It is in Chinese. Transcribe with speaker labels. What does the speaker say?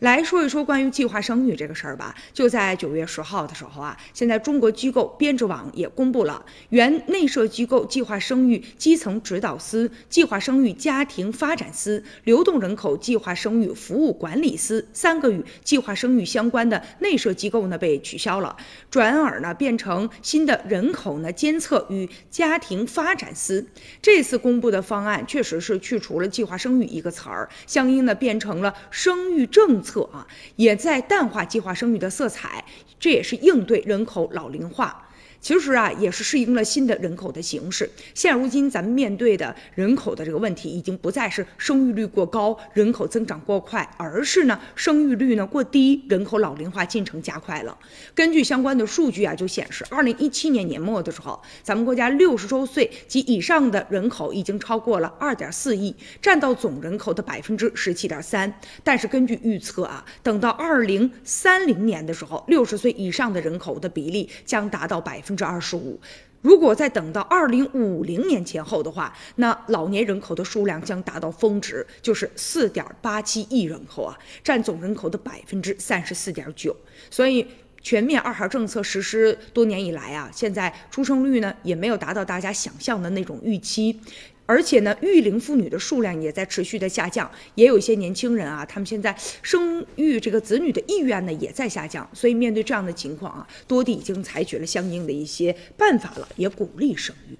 Speaker 1: 来说一说关于计划生育这个事儿吧。就在九月十号的时候啊，现在中国机构编制网也公布了，原内设机构计划生育基层指导司、计划生育家庭发展司、流动人口计划生育服务管理司三个与计划生育相关的内设机构呢被取消了，转而呢变成新的人口呢监测与家庭发展司。这次公布的方案确实是去除了计划生育一个词儿，相应的变成了生育政策。策啊，也在淡化计划生育的色彩，这也是应对人口老龄化。其实啊，也是适应了新的人口的形势。现如今，咱们面对的人口的这个问题，已经不再是生育率过高、人口增长过快，而是呢生育率呢过低、人口老龄化进程加快了。根据相关的数据啊，就显示，二零一七年年末的时候，咱们国家六十周岁及以上的人口已经超过了二点四亿，占到总人口的百分之十七点三。但是根据预测啊，等到二零三零年的时候，六十岁以上的人口的比例将达到百。分之二十五，如果再等到二零五零年前后的话，那老年人口的数量将达到峰值，就是四点八七亿人口啊，占总人口的百分之三十四点九。所以，全面二孩政策实施多年以来啊，现在出生率呢也没有达到大家想象的那种预期。而且呢，育龄妇女的数量也在持续的下降，也有一些年轻人啊，他们现在生育这个子女的意愿呢也在下降，所以面对这样的情况啊，多地已经采取了相应的一些办法了，也鼓励生育。